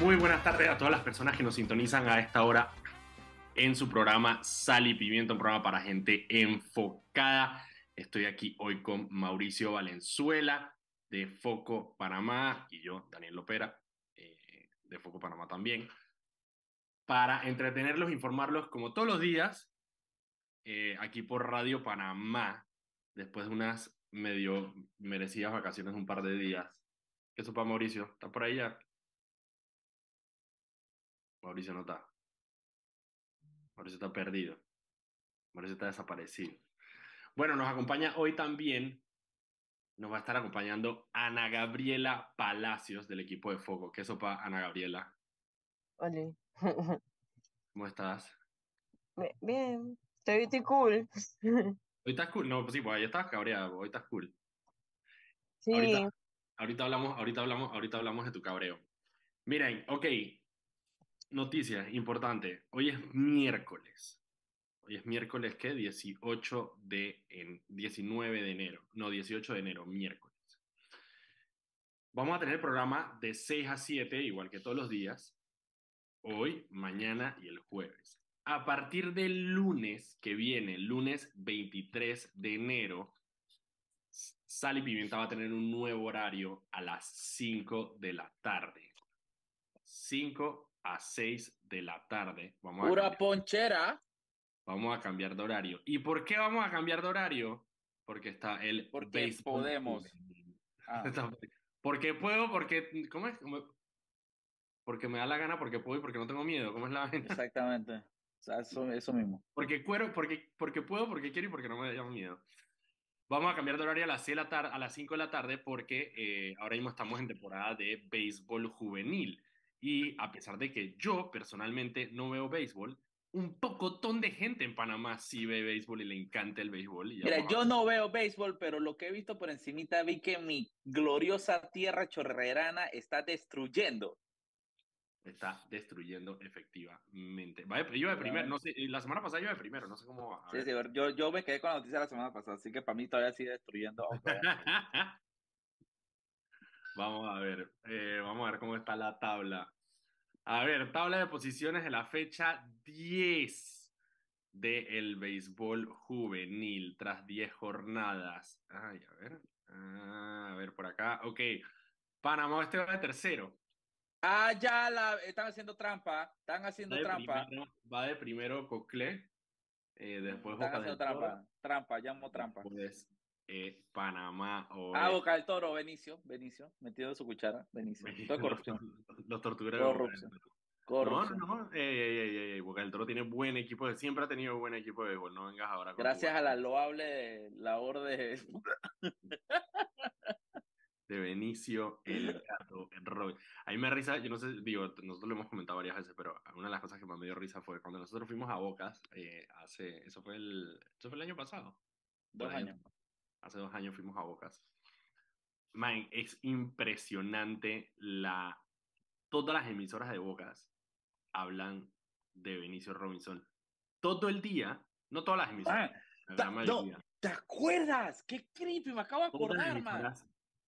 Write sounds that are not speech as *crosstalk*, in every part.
Muy buenas tardes a todas las personas que nos sintonizan a esta hora en su programa Sal y Pimienta, un programa para gente enfocada. Estoy aquí hoy con Mauricio Valenzuela de Foco Panamá y yo, Daniel Lopera, eh, de Foco Panamá también, para entretenerlos, informarlos como todos los días eh, aquí por Radio Panamá, después de unas medio merecidas vacaciones, un par de días. ¿Qué supa Mauricio? ¿Está por ahí ya? Mauricio no está. Mauricio está perdido. Mauricio está desaparecido. Bueno, nos acompaña hoy también, nos va a estar acompañando Ana Gabriela Palacios del equipo de Foco. ¿Qué sopa, Ana Gabriela? Hola. ¿Cómo estás? Bien, estoy cool. *laughs* Hoy estás cool. No, pues sí, pues ahí estás cabreada. Hoy estás cool. Sí. Ahorita, ahorita hablamos, ahorita hablamos, ahorita hablamos de tu cabreo. Miren, ok. Noticia importante. Hoy es miércoles. Hoy es miércoles, ¿qué? 18 de, en, 19 de enero. No, 18 de enero, miércoles. Vamos a tener el programa de 6 a 7, igual que todos los días. Hoy, mañana y el jueves. A partir del lunes que viene, lunes 23 de enero, Sal y Pimienta va a tener un nuevo horario a las 5 de la tarde. 5 a 6 de la tarde. Vamos a Pura cambiar- ponchera, Vamos a cambiar de horario. ¿Y por qué vamos a cambiar de horario? Porque está el Porque podemos. Ah. *laughs* Porque puedo, porque... ¿Cómo es? ¿Cómo- Porque me da la gana, porque puedo y porque no tengo miedo. ¿Cómo es la vaina? exactamente. *laughs* O sea, eso, eso mismo. Porque, cuero, porque, porque puedo, porque quiero y porque no me da miedo. Vamos a cambiar de horario a las, 6 de la tar- a las 5 de la tarde porque eh, ahora mismo estamos en temporada de béisbol juvenil. Y a pesar de que yo personalmente no veo béisbol, un pocotón de gente en Panamá sí ve béisbol y le encanta el béisbol. y Mira, yo no veo béisbol, pero lo que he visto por encimita vi que mi gloriosa tierra chorrerana está destruyendo. está destruyendo efectivamente. Va de- yo de primero, no sé, la semana pasada yo de primero, no sé cómo va. Sí, sí, yo, yo me quedé con la noticia la semana pasada, así que para mí todavía sigue destruyendo. vamos a ver, *laughs* eh, vamos a ver cómo está la tabla. A ver, tabla de posiciones de la fecha 10 del béisbol juvenil tras 10 jornadas. Ay, a ver, ah, a ver por acá. Ok, Panamá este va de tercero. Ah, ya la están haciendo trampa, están haciendo Va trampa. primero, va de primero Coclé, eh, después Están Boca haciendo Toro, trampa, trampa, llamo trampa. Después eh, Panamá o Ah, Boca del Toro, Benicio, Benicio, metiendo su cuchara, Benicio. *laughs* Todo es corrupción, Los del Corrupción. Corrupción. No, no, no. Ey, ey, ey, Boca del Toro tiene buen equipo, de- siempre ha tenido buen equipo de béisbol. No vengas ahora con Gracias a la loable labor de... de Benicio, el *laughs* gato, el Robin. A mí me da risa, yo no sé, digo, nosotros lo hemos comentado varias veces, pero una de las cosas que más me dio risa fue cuando nosotros fuimos a Bocas, eh, hace, eso fue el, eso fue el año pasado. Dos ahí. Hace dos años fuimos a Bocas. Man, es impresionante la... Todas las emisoras de Bocas hablan de Benicio Robinson. Todo el día, no todas las emisoras, ta- no, mayoría. ¿te acuerdas? ¡Qué creepy! Me acabo de acordar, man.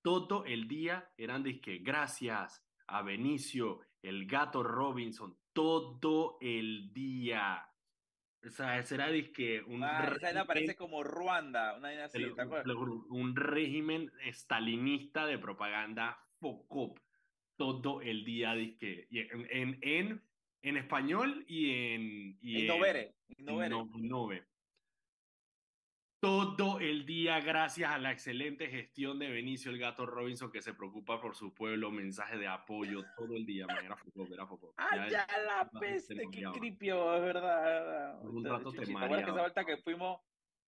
todo el día eran de que gracias a Benicio, el gato Robinson, todo el día. O sea, ese era disque un Man, esa régimen- parece como Ruanda, una vaina te así, lo- ¿te acuerdas? un régimen estalinista de propaganda focop todo el día dizque, y en, en, en, en español y en y en- Innovere, en no-. Todo el día gracias a la excelente gestión de Benicio el Gato Robinson que se preocupa por su pueblo mensaje de apoyo todo el día man, era focop, era focop. ¡Ah, ya la peste! te ¡Qué mareaba. oh, es verdad! Por un rato te Chuchi, ¿te acuerdas que esa mareaba. vuelta que fuimos,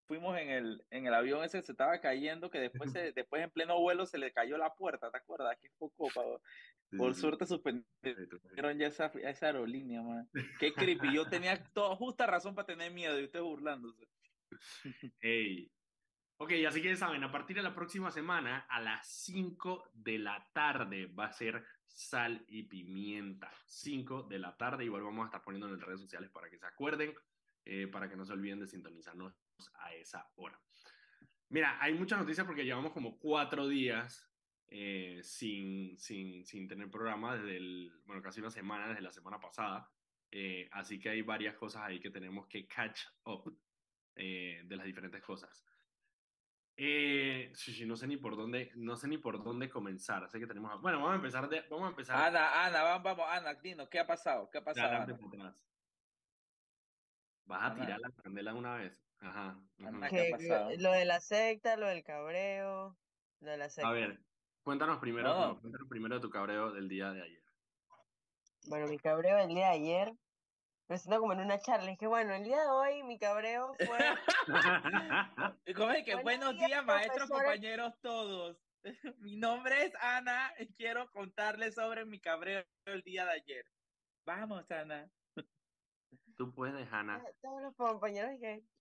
fuimos en el, en el avión ese se estaba cayendo, que después, se, después en pleno vuelo se le cayó la puerta, ¿te acuerdas? ¡Qué poco, pa- *laughs* Por Sí, suerte sí, suspendieron sí. ya esa, esa aerolínea, man. ¡Qué creepy! Yo tenía *laughs* toda justa razón para tener miedo y ustedes burlándose. Ey. Ok, así que saben, a partir de la próxima semana, a las 5 de la tarde, va a ser sal y pimienta. 5 de la tarde, igual vamos a estar poniendo en las redes sociales para que se acuerden, eh, para que no se olviden de sintonizarnos a esa hora. Mira, hay muchas noticias porque llevamos como cuatro días eh, sin, sin, sin tener programa desde el, bueno, casi una semana, desde la semana pasada. Eh, así que hay varias cosas ahí que tenemos que catch up eh, de las diferentes cosas. Eh, sí, sí, no sé ni por dónde, no sé ni por dónde comenzar. Sé que tenemos, bueno, vamos a empezar de, vamos a empezar Ana, Ana, vamos, vamos, Ana, dinos, ¿qué ha pasado? ¿Qué ha pasado, Ana? para atrás. Vas a Ana. tirar la candela una vez. Ajá. Ana, ¿qué ha Que pasado? lo de la secta, lo del cabreo, lo de la secta. A ver, cuéntanos primero, No. no, cuéntanos primero de tu cabreo del día de ayer. Bueno, mi cabreo del día de ayer, me siento como en una charla. Es que bueno, el día de hoy mi cabreo fue. *laughs* Y como es que Buenos buenos días, días, maestros, compañeros todos. *laughs* Mi nombre es Ana y quiero contarles sobre mi cabreo el día de ayer. Vamos, Ana. Tú puedes, Ana. Todos los compañeros que. *laughs*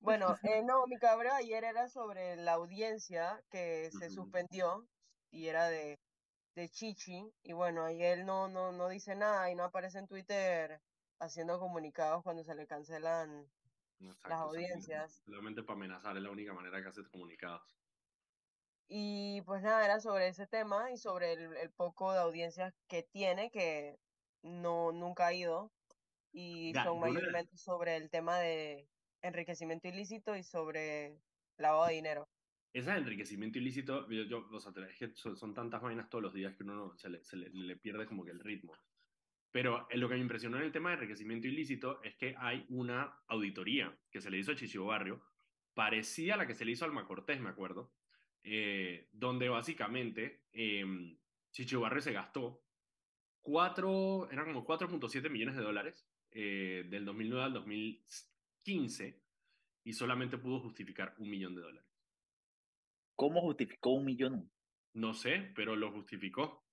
Bueno, eh, no, mi cabreo ayer era sobre la audiencia que se suspendió y era de, de Chichi. Y bueno, ahí él no, no, no dice nada y no aparece en Twitter haciendo comunicados cuando se le cancelan Exacto, las audiencias. Solamente para amenazar es la única manera que haces comunicados. Y pues nada, era sobre ese tema y sobre el, el poco de audiencias que tiene, que no, nunca ha ido. Y Ya, son mayormente sobre el tema de enriquecimiento ilícito y sobre lavado de dinero. Ese enriquecimiento ilícito, yo, yo- es que son, tantas vainas todos los días que uno no- se, le pierde como que el ritmo. Pero eh, lo que me impresionó en el tema de enriquecimiento ilícito es que hay una auditoría que se le hizo a Chichibo Barrio, parecida a la que se le hizo a Alma Cortés, me acuerdo, eh, donde básicamente eh, Chichibo Barrio se gastó cuatro, eran como 4.7 millones de dólares eh, del 2009 al 2015 y solamente pudo justificar un millón de dólares. ¿Cómo justificó un millón? No sé, pero lo justificó.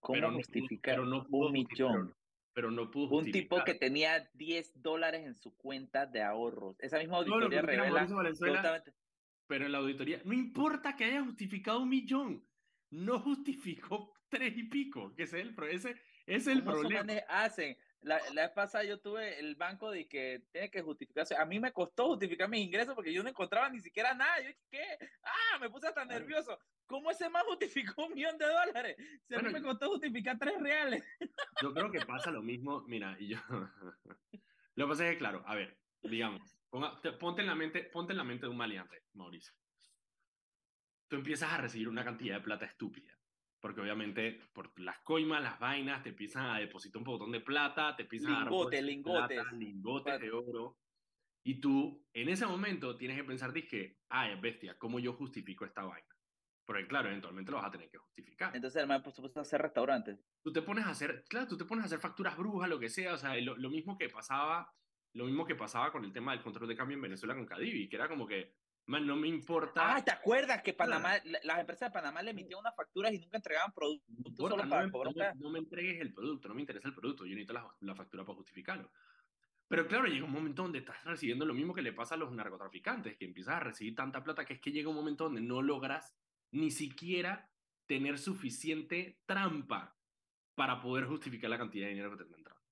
¿Cómo pero no pudo- justifica pero no un millón? Pero, no pudo Un tipo justificar. que tenía 10 dólares en su cuenta de ahorros. Esa misma auditoría quieras, revela pero en la auditoría, no importa que haya justificado un millón, no justificó tres y pico, que ese es el, pro- ese, ese es el ¿Cómo esos problema. hacen? La, la vez pasada yo tuve el banco de que tiene que justificarse. A mí me costó justificar mis ingresos porque yo no encontraba ni siquiera nada. Yo ¿qué? Ah, me puse hasta Claro. nervioso. ¿Cómo ese man justificó un millón de dólares? Si a mí Bueno, me costó justificar tres reales. Yo creo que pasa lo mismo, mira, y yo... *laughs* lo que pasa es que, claro, a ver, digamos, ponga- te- ponte, en la mente, ponte en la mente de un maleante, Mauricio. Tú empiezas a recibir una cantidad de plata estúpida, porque obviamente por las coimas, las vainas, te empiezan a depositar un montón de plata, te empiezan a dar Lingotes, lingotes. plata, lingotes de oro, y tú en ese momento tienes que pensar, dije, ay, bestia, ¿cómo yo justifico esta vaina? Porque claro, eventualmente lo vas a tener que justificar Entonces man pues, a hacer restaurantes. tú te pones a hacer, claro, tú te pones a hacer facturas brujas, lo que sea, o sea, lo, lo mismo que pasaba, lo mismo que pasaba con el tema del control de cambio en Venezuela con Cadivi, que era como que, man, no me importa, Ah, ¿te acuerdas que Panamá, la- las empresas de Panamá le emitían unas facturas y nunca entregaban no, productos importa, solo no para no me- no me entregues el producto, no me interesa el producto, yo necesito la, la factura para justificarlo. Pero claro, llega un momento donde estás recibiendo lo mismo que le pasa a los narcotraficantes, que empiezas a recibir tanta plata que es que llega un momento donde no logras ni siquiera tener suficiente trampa para poder justificar la cantidad de dinero que te está entrando.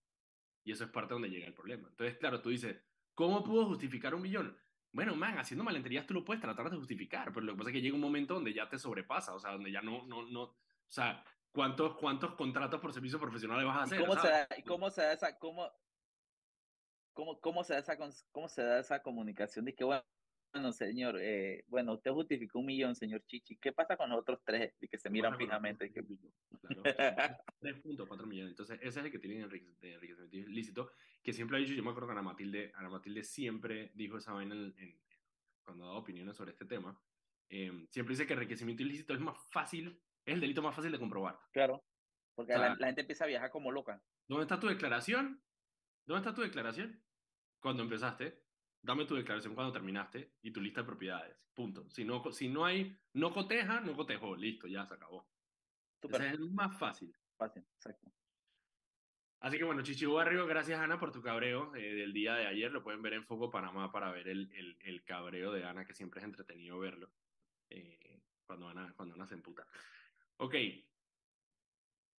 Y eso es parte donde llega el problema. Entonces, claro, tú dices, ¿cómo puedo justificar un millón? Bueno, man, haciendo malenterías tú lo puedes tratar de justificar, pero lo que pasa es que llega un momento donde ya te sobrepasa, o sea, donde ya no, no, no, o sea, ¿cuántos, cuántos contratos por servicio profesional vas a ¿Y hacer? cómo se da, y cómo se da esa, cómo, cómo, cómo se da esa, cómo se da esa comunicación de que, bueno, bueno, señor, eh, bueno, usted justificó un millón, señor Chichi. ¿Qué pasa con los otros tres de que se ¿Qué miran los fijamente? otros Que- Claro, 3.4 millones. Entonces, ese es el que enrique- de enriquecimiento ilícito, que siempre ha dicho, yo me acuerdo que Ana Matilde, Ana Matilde siempre dijo esa vaina en- en- cuando daba opiniones sobre este tema. eh, siempre dice que enriquecimiento ilícito es más fácil, es el delito más fácil de comprobar. Claro, porque O sea, la, la gente empieza a viajar como loca. ¿Dónde está tu declaración? ¿Dónde está tu declaración? Cuando empezaste. Dame tu declaración cuando terminaste y tu lista de propiedades. Punto. Si no, si no hay, no coteja, no cotejó. Listo, ya se acabó. Ese es el más fácil. fácil, exacto. Así que bueno, Chichi Barrio, gracias Ana por tu cabreo eh, del día de ayer. Lo pueden ver en Foco Panamá para ver el, el, el cabreo de Ana, que siempre es entretenido verlo eh, cuando, Ana, cuando Ana se emputa. Ok,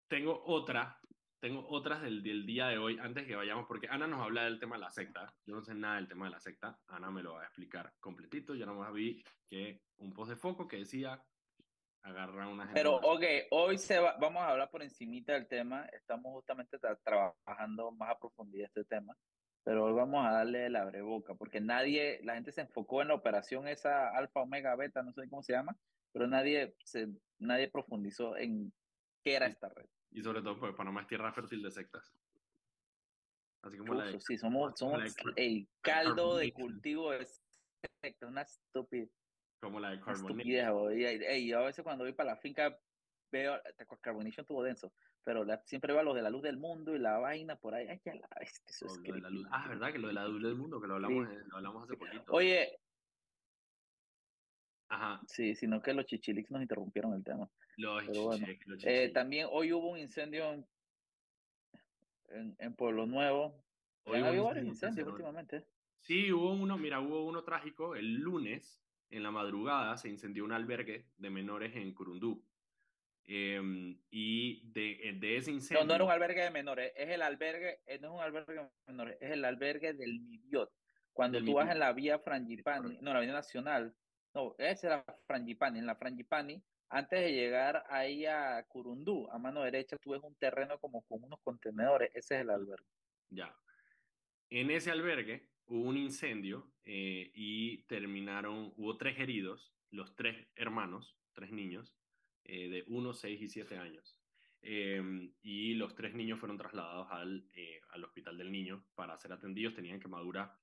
tengo otra, tengo otras del, del día de hoy antes que vayamos, porque Ana nos habla del tema de la secta. Yo no sé nada del tema de la secta. Ana me lo va a explicar completito. Yo nomás vi que un post de Foco que decía agarra una gente Pero, ok, hoy se va, vamos a hablar por encimita del tema. Estamos justamente tra- trabajando más a profundidad este tema. Pero hoy vamos a darle la boca porque nadie, la gente se enfocó en la operación esa alfa, omega, beta, no sé cómo se llama, pero nadie, se, nadie profundizó en qué era esta red. Y sobre todo porque Panamá es tierra fértil de sectas. Así como la de... Sí, somos, como la somos de- el caldo de cultivo de sectas, una estupidez. Como la de Carbonation. Y, yo a veces cuando voy para la finca veo, Carbonation estuvo denso, pero la- siempre veo los de la luz del mundo y la vaina por ahí, ay, ya la eso es lo de la luz. Ah, ¿verdad? Que lo de la luz del mundo, que lo hablamos, eh, lo hablamos hace poquito. Oye, Ajá. sí, sino que los chichilix nos interrumpieron el tema. Los Pero bueno, los Eh, también hoy hubo un incendio en, en, en Pueblo Nuevo. Hoy un habido varios incendio en incendios últimamente. Sí, hubo uno, mira, hubo uno trágico. El lunes, en la madrugada, se incendió un albergue de menores en Curundú. Em, y de, de ese No, incendio... no era un albergue de menores, es el albergue, eh, no es un albergue de menores, es el albergue del Midiot. Cuando Del tú vas en la vía Frangipani, no, la vía nacional, no, esa es la Frangipani, en la Frangipani, antes de llegar ahí a Curundú, a mano derecha, tú ves un terreno como con unos contenedores, ese es el albergue. Ya. En ese albergue hubo un incendio eh, y terminaron, hubo tres heridos, los tres hermanos, tres niños, eh, de 1, 6 y 7 años. Eh, y los tres niños fueron trasladados al, eh, al hospital del niño para ser atendidos. Tenían quemadura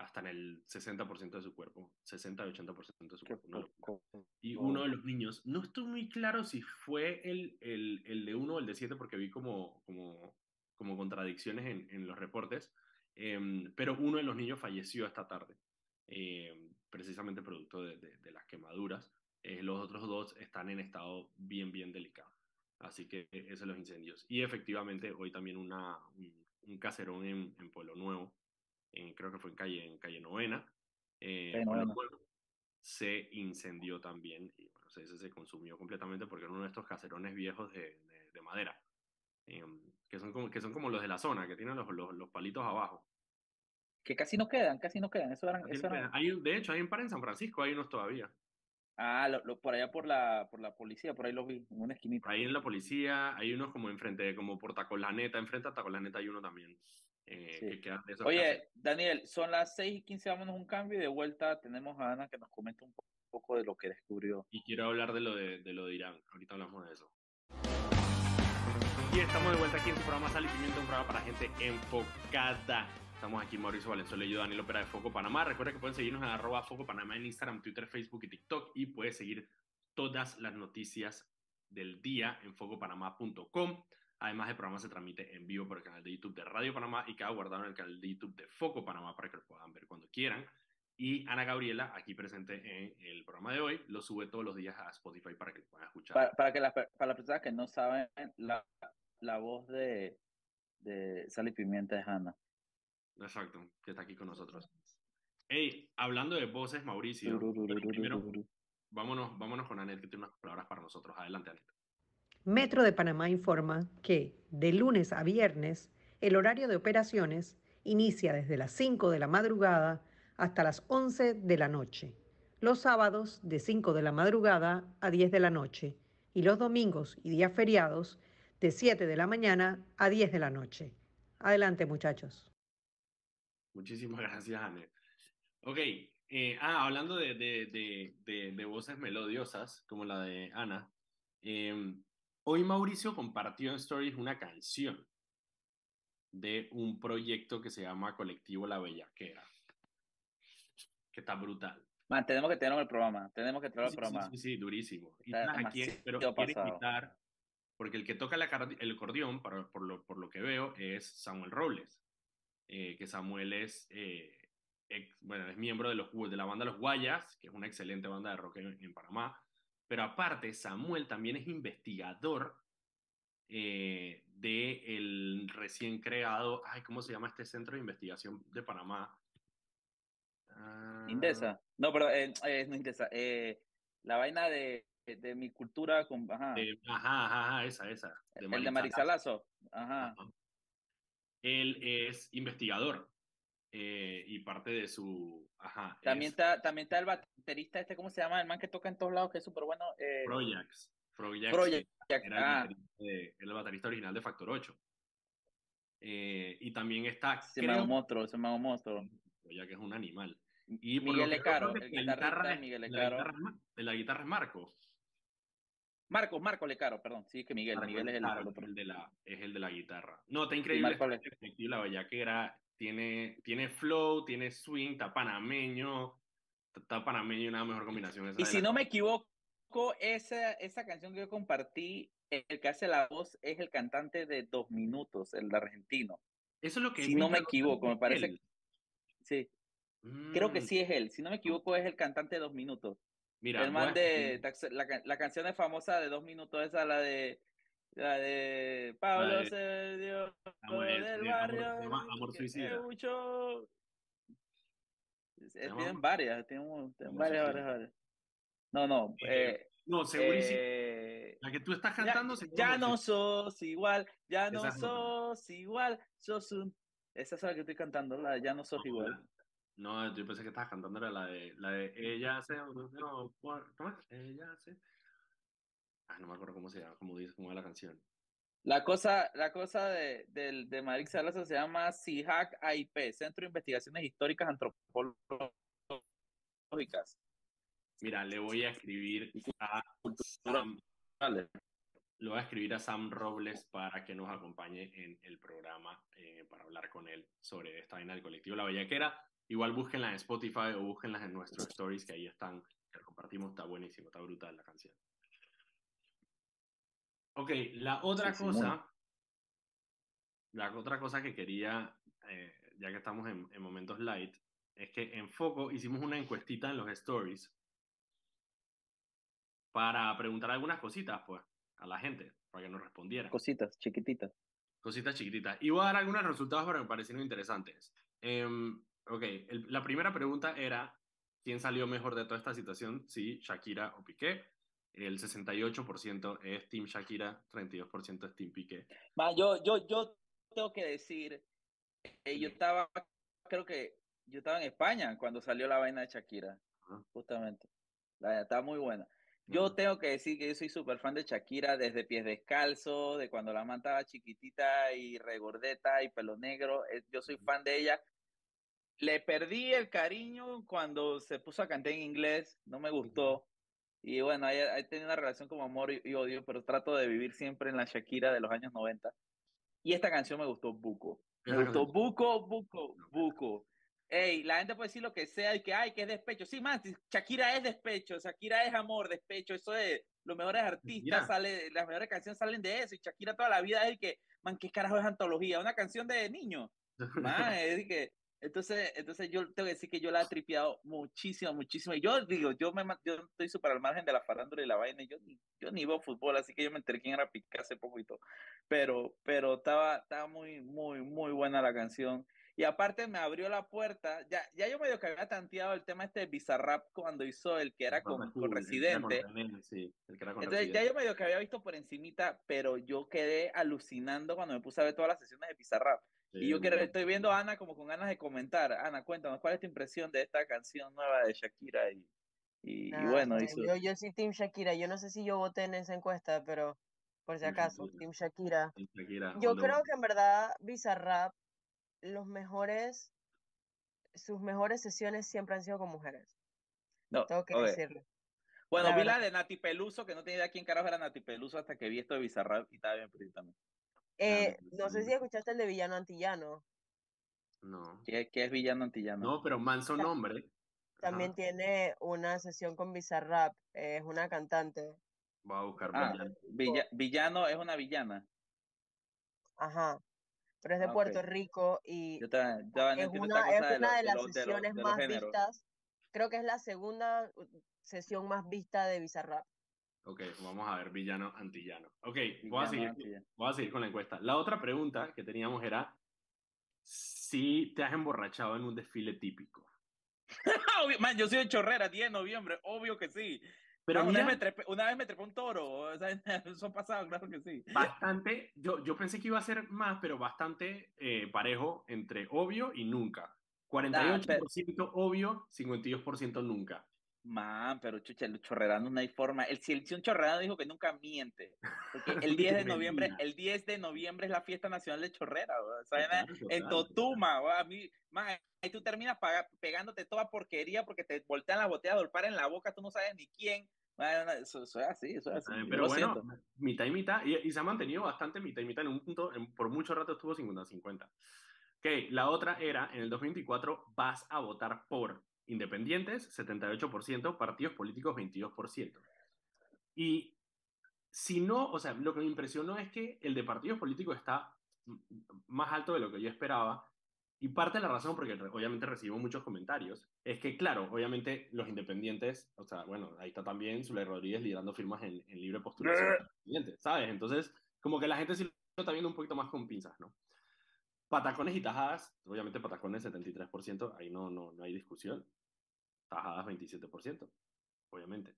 hasta en el 60% de su cuerpo, 60 y 80% de su cuerpo. Y uno de los niños, no estoy muy claro si fue el, el, el de uno o el de siete, porque vi como, como, como contradicciones en, en los reportes, em, pero uno de los niños falleció esta tarde, em, precisamente producto de, de- de las quemaduras. Eh, los otros dos están en estado bien, bien delicado. Así que eh, esos son los incendios. Y efectivamente, hoy también una, un, un caserón en, en Pueblo Nuevo, en- creo que fue en calle, en calle Novena, eh, se incendió también y bueno, se, se consumió completamente porque era uno de estos caserones viejos de, de- de madera, em, que, son como, que son como los de la zona, que tienen los, los, los palitos abajo. Que casi no quedan, casi no quedan, eso eran, eso eran, hay, de hecho, hay un par en San Francisco, hay unos todavía. ah, lo, lo- por allá por la, por la policía, por ahí los vi, en una esquinita. Ahí en la policía hay unos como enfrente, como por Tacolaneta, enfrente a Tacolaneta hay uno también. Eh, Sí. que quedan de esos Oye. Daniel, son las 6 y 15, vámonos a un cambio y de vuelta tenemos a Ana que nos comenta un po- poco de lo que descubrió. Y quiero hablar de lo de, de lo de Irán. Ahorita hablamos de eso. Y estamos de vuelta aquí en tu programa Sal y Pimienta, un programa para gente enfocada. Estamos aquí Mauricio Valenzuela y yo, Daniel Opera de Foco Panamá. Recuerda que pueden seguirnos en arroba Foco Panamá en Instagram, Twitter, Facebook y TikTok. Y puedes seguir todas las noticias del día en focopanamá.com. Además, el programa se transmite en vivo por el canal de YouTube de Radio Panamá y queda guardado en el canal de YouTube de Foco Panamá para que lo puedan ver cuando quieran. Y Ana Gabriela, aquí presente en el programa de hoy, lo sube todos los días a Spotify para que lo puedan escuchar. Para, para que las, para las personas que no saben, la, la voz de, de Sal y Pimienta es Ana. Exacto, que está aquí con nosotros. Hey, hablando de voces, Mauricio, primero vámonos, vámonos con Anet, que tiene unas palabras para nosotros. Adelante, Anet. Metro de Panamá informa que de lunes a viernes el horario de operaciones inicia desde las 5 de la madrugada hasta las 11 de la noche. Los sábados de 5 de la madrugada a 10 de la noche y los domingos y días feriados de 7 de la mañana a 10 de la noche. Adelante muchachos. Muchísimas *laughs* gracias, Anet. Ok, eh, ah, hablando de, de, de, de voces melodiosas, como la de Ana, eh, hoy Mauricio compartió en Stories una canción de un proyecto que se llama Colectivo La Bellaquera, que está brutal. Man, tenemos que tener el programa, tenemos que tener el Sí, programa. sí, sí, durísimo. Y Está sabes a quién- demasiado pero quiero invitar, porque el que toca la el acordeón, por, lo, por lo que veo, es Samuel Robles, eh, que Samuel es, eh, ex- bueno, es miembro de, los, de la banda Los Guayas, que es una excelente banda de rock en, en Panamá, pero aparte, Samuel también es investigador eh, de el recién creado, ay, ¿cómo se llama este centro de investigación de Panamá? Ah, Indesa. No, pero eh, eh, no Indesa. eh, la vaina de, de mi cultura con. Ajá. de- ajá, ajá, esa, esa. de el de Maritza. Marisalazo. Ajá. Ajá. Él es investigador eh, y parte de su... Ajá. También, es está, también está el baterista este, ¿cómo se llama? El man que toca en todos lados, que es súper bueno. Eh, Projax. Projax era el, baterista de- el baterista original de Factor 8. Eh, y también está, ese creo, un monstruo, es un monstruo. Projax es un animal. Y Miguel Lecaro, el la guitarra es- Miguel la Lecaro. guitarra es Ma- la guitarra es Marco. Marcos, Marco Lecaro, perdón. Sí, que Miguel, Miguel es el, Lecaro, de la, es el de la guitarra. No, está increíble. Le- colectivo, la bellaquera tiene, tiene flow, tiene swing, está panameño. Está panameño y una mejor combinación. esa Y de si la- no me equivoco, esa, esa canción que yo compartí, el que hace la voz es el cantante de Dos Minutos, el argentino. Eso es lo que si no me equivoco, me parece él. Sí, creo que Mm, sí es él. Si no me equivoco, es el cantante de Dos Minutos. Mira, el man de la, la canción es famosa de Dos Minutos, esa la de la de Pablo se dio del de barrio. llama Amor Suicida. mucho. Llama Tienen Amor- varias, tienen, tienen varias, varias, varias. No, no. Eh, eh, No, segurísimo. eh, la que tú estás cantando ya no sos igual, ya no sos igual, sos un... Esa es la que estoy cantando, la de ya no sos No, igual. No, yo pensé que estabas cantando era la de la de ella se no, ¿cómo es? Ella se Ah, no me acuerdo cómo se llama, cómo dice, cómo es la canción. La cosa, la cosa de, del de Madrid Salazar se llama CIHAC AIP, Centro de Investigaciones Históricas Antropológicas. Mira, le voy a escribir a Sam, le voy a escribir a Sam Robles para que nos acompañe en el programa eh, para hablar con él sobre esta vaina del colectivo La Bellaquera. Igual búsquenla en Spotify o búsquenlas en nuestros stories que ahí están, que compartimos, está buenísimo, está brutal la canción. Ok, la otra Sí, cosa, la otra cosa que quería, eh, ya que estamos en, en momentos light, es que en Foco hicimos una encuestita en los stories para preguntar algunas cositas, pues, a la gente, para que nos respondieran. Cositas chiquititas. Cositas chiquititas. Y voy a dar algunos resultados porque me parecieron interesantes. Em, ok, el- la primera pregunta era, ¿quién salió mejor de toda esta situación? Sí, Shakira o Piqué. El 68% es Team Shakira, 32% es Team Piqué. Ma, yo, yo, yo tengo que decir, eh, yo estaba, creo que yo estaba en España cuando salió la vaina de Shakira, justamente. La, está muy buena. Yo tengo que decir que yo soy súper fan de Shakira desde Pies Descalzos, de cuando la man estaba chiquitita y regordeta y pelo negro. eh, Yo soy fan de ella. Le perdí el cariño cuando se puso a cantar en inglés, no me gustó. Y bueno, ahí, ahí tenía una relación como amor y, y odio, pero trato de vivir siempre en la Shakira de los años 90. Y esta canción me gustó buco. Me Esa gustó buco, buco, buco. Ey, la gente puede decir lo que sea y que, ay, que es despecho. Sí, man, Shakira es despecho, Shakira es amor, despecho. Eso es, los mejores artistas salen, las mejores canciones salen de eso. Y Shakira toda la vida es el que, man, ¿qué carajo es antología? Una canción de niño. *laughs* Man, es que, entonces, entonces yo tengo que decir que yo la he tripeado muchísimo, muchísimo. Y yo digo, yo me yo estoy súper al margen de la farándula y la vaina. y Yo, ni- yo ni veo fútbol, así que yo me enteré quién era Piqué hace poco y todo. Pero, pero estaba, estaba muy, muy, muy buena la canción. Y aparte me abrió la puerta. Ya, ya yo medio que había tanteado el tema este de Bizarrap cuando hizo el que era con, con Residente. Entonces ya yo medio que había visto por encimita, pero yo quedé alucinando cuando me puse a ver todas las sesiones de Bizarrap. Y yo que estoy viendo a Ana como con ganas de comentar. Ana, cuéntanos, ¿cuál es tu impresión de esta canción nueva de Shakira? Y, y, y Nada, bueno, hizo... yo, yo soy Team Shakira. Yo no sé si yo voté en esa encuesta, pero por si Team acaso, Shakira. Team Shakira. Shakira, Yo creo que en verdad Bizarrap, los mejores, sus mejores sesiones siempre han sido con mujeres. No, Tengo que decirlo. Bueno, la vi la de Nati Peluso, que no tenía idea quién carajo era Nati Peluso hasta que vi esto de Bizarrap y estaba bien también. Eh, pues, no sé si escuchaste el de Villano Antillano. No. ¿Qué, qué es villano antillano? No, pero Manso nombre. También Ajá. tiene una sesión con Bizarrap. es una cantante. Voy a buscar Ah, Villano. villa- villano es una villana. Ajá. Pero es de Ah. Puerto Rico y Yo estaba, estaba- no es una, es de, una lo- de de las lo- de lo- sesiones de más vistas. Creo que es la segunda uh, sesión más vista de Bizarrap. Ok, vamos a ver, villano antillano. Ok, voy a, Villano seguir, antillano. voy a seguir con la encuesta. La otra pregunta que teníamos era si te has emborrachado en un desfile típico. *laughs* Man, yo soy de Chorrera, 10 de noviembre, obvio que sí. Pero Man, una, vez me trepé, una vez me trepé un toro, o sea, *laughs* eso ha pasado, claro que sí. bastante, yo, yo pensé que iba a ser más, pero bastante eh, parejo entre obvio y nunca. 48% obvio, 52% nunca. Man, pero chucha, el chorrerano no hay forma. El, si, el, si un dijo que nunca miente, porque el 10 de noviembre, el 10 de noviembre es la fiesta nacional de chorrera, o sea, en Totuma, a mí, man, ahí tú terminas pegándote toda porquería porque te voltean la botella de olpar en la boca, tú no sabes ni quién. eso, es así, eso es así. Pero bueno, mitad y mitad, y, se ha mantenido bastante mitad y mitad en un punto, por mucho rato estuvo 50-50. Ok, la otra era, en el 2024 vas a votar por independientes, 78%, partidos políticos, 22%. Y si no, o sea, lo que me impresionó es que el de partidos políticos está más alto de lo que yo esperaba. Y parte de la razón, porque obviamente recibo muchos comentarios, es que, claro, obviamente los independientes, o sea, bueno, ahí está también Zulay Rodríguez liderando firmas en, libre postulación, ¿sabes? Entonces, como que la gente sí lo está viendo un poquito más con pinzas, ¿no? Patacones y tajadas, obviamente patacones 73%, ahí no, no, no hay discusión tajadas 27%, obviamente.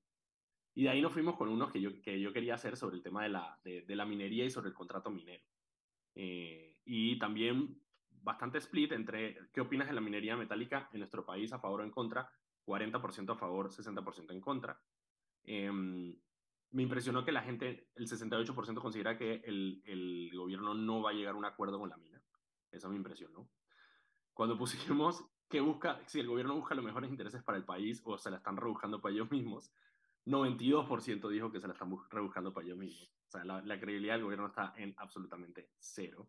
Y de ahí nos fuimos con unos que yo, que yo quería hacer sobre el tema de la, de, la minería y sobre el contrato minero. Eh, y también bastante split entre qué opinas de la minería metálica en nuestro país a favor o en contra, 40% a favor, 60% en contra. Em, me impresionó que la gente, el 68% considera que el, el, gobierno no va a llegar a un acuerdo con la mina. Eso me impresionó. Cuando pusimos *laughs* que busca, si el gobierno busca los mejores intereses para el país o se la están rebuscando para ellos mismos, 92% dijo que se la están rebuscando para ellos mismos. O sea, la, credibilidad del gobierno está en absolutamente cero.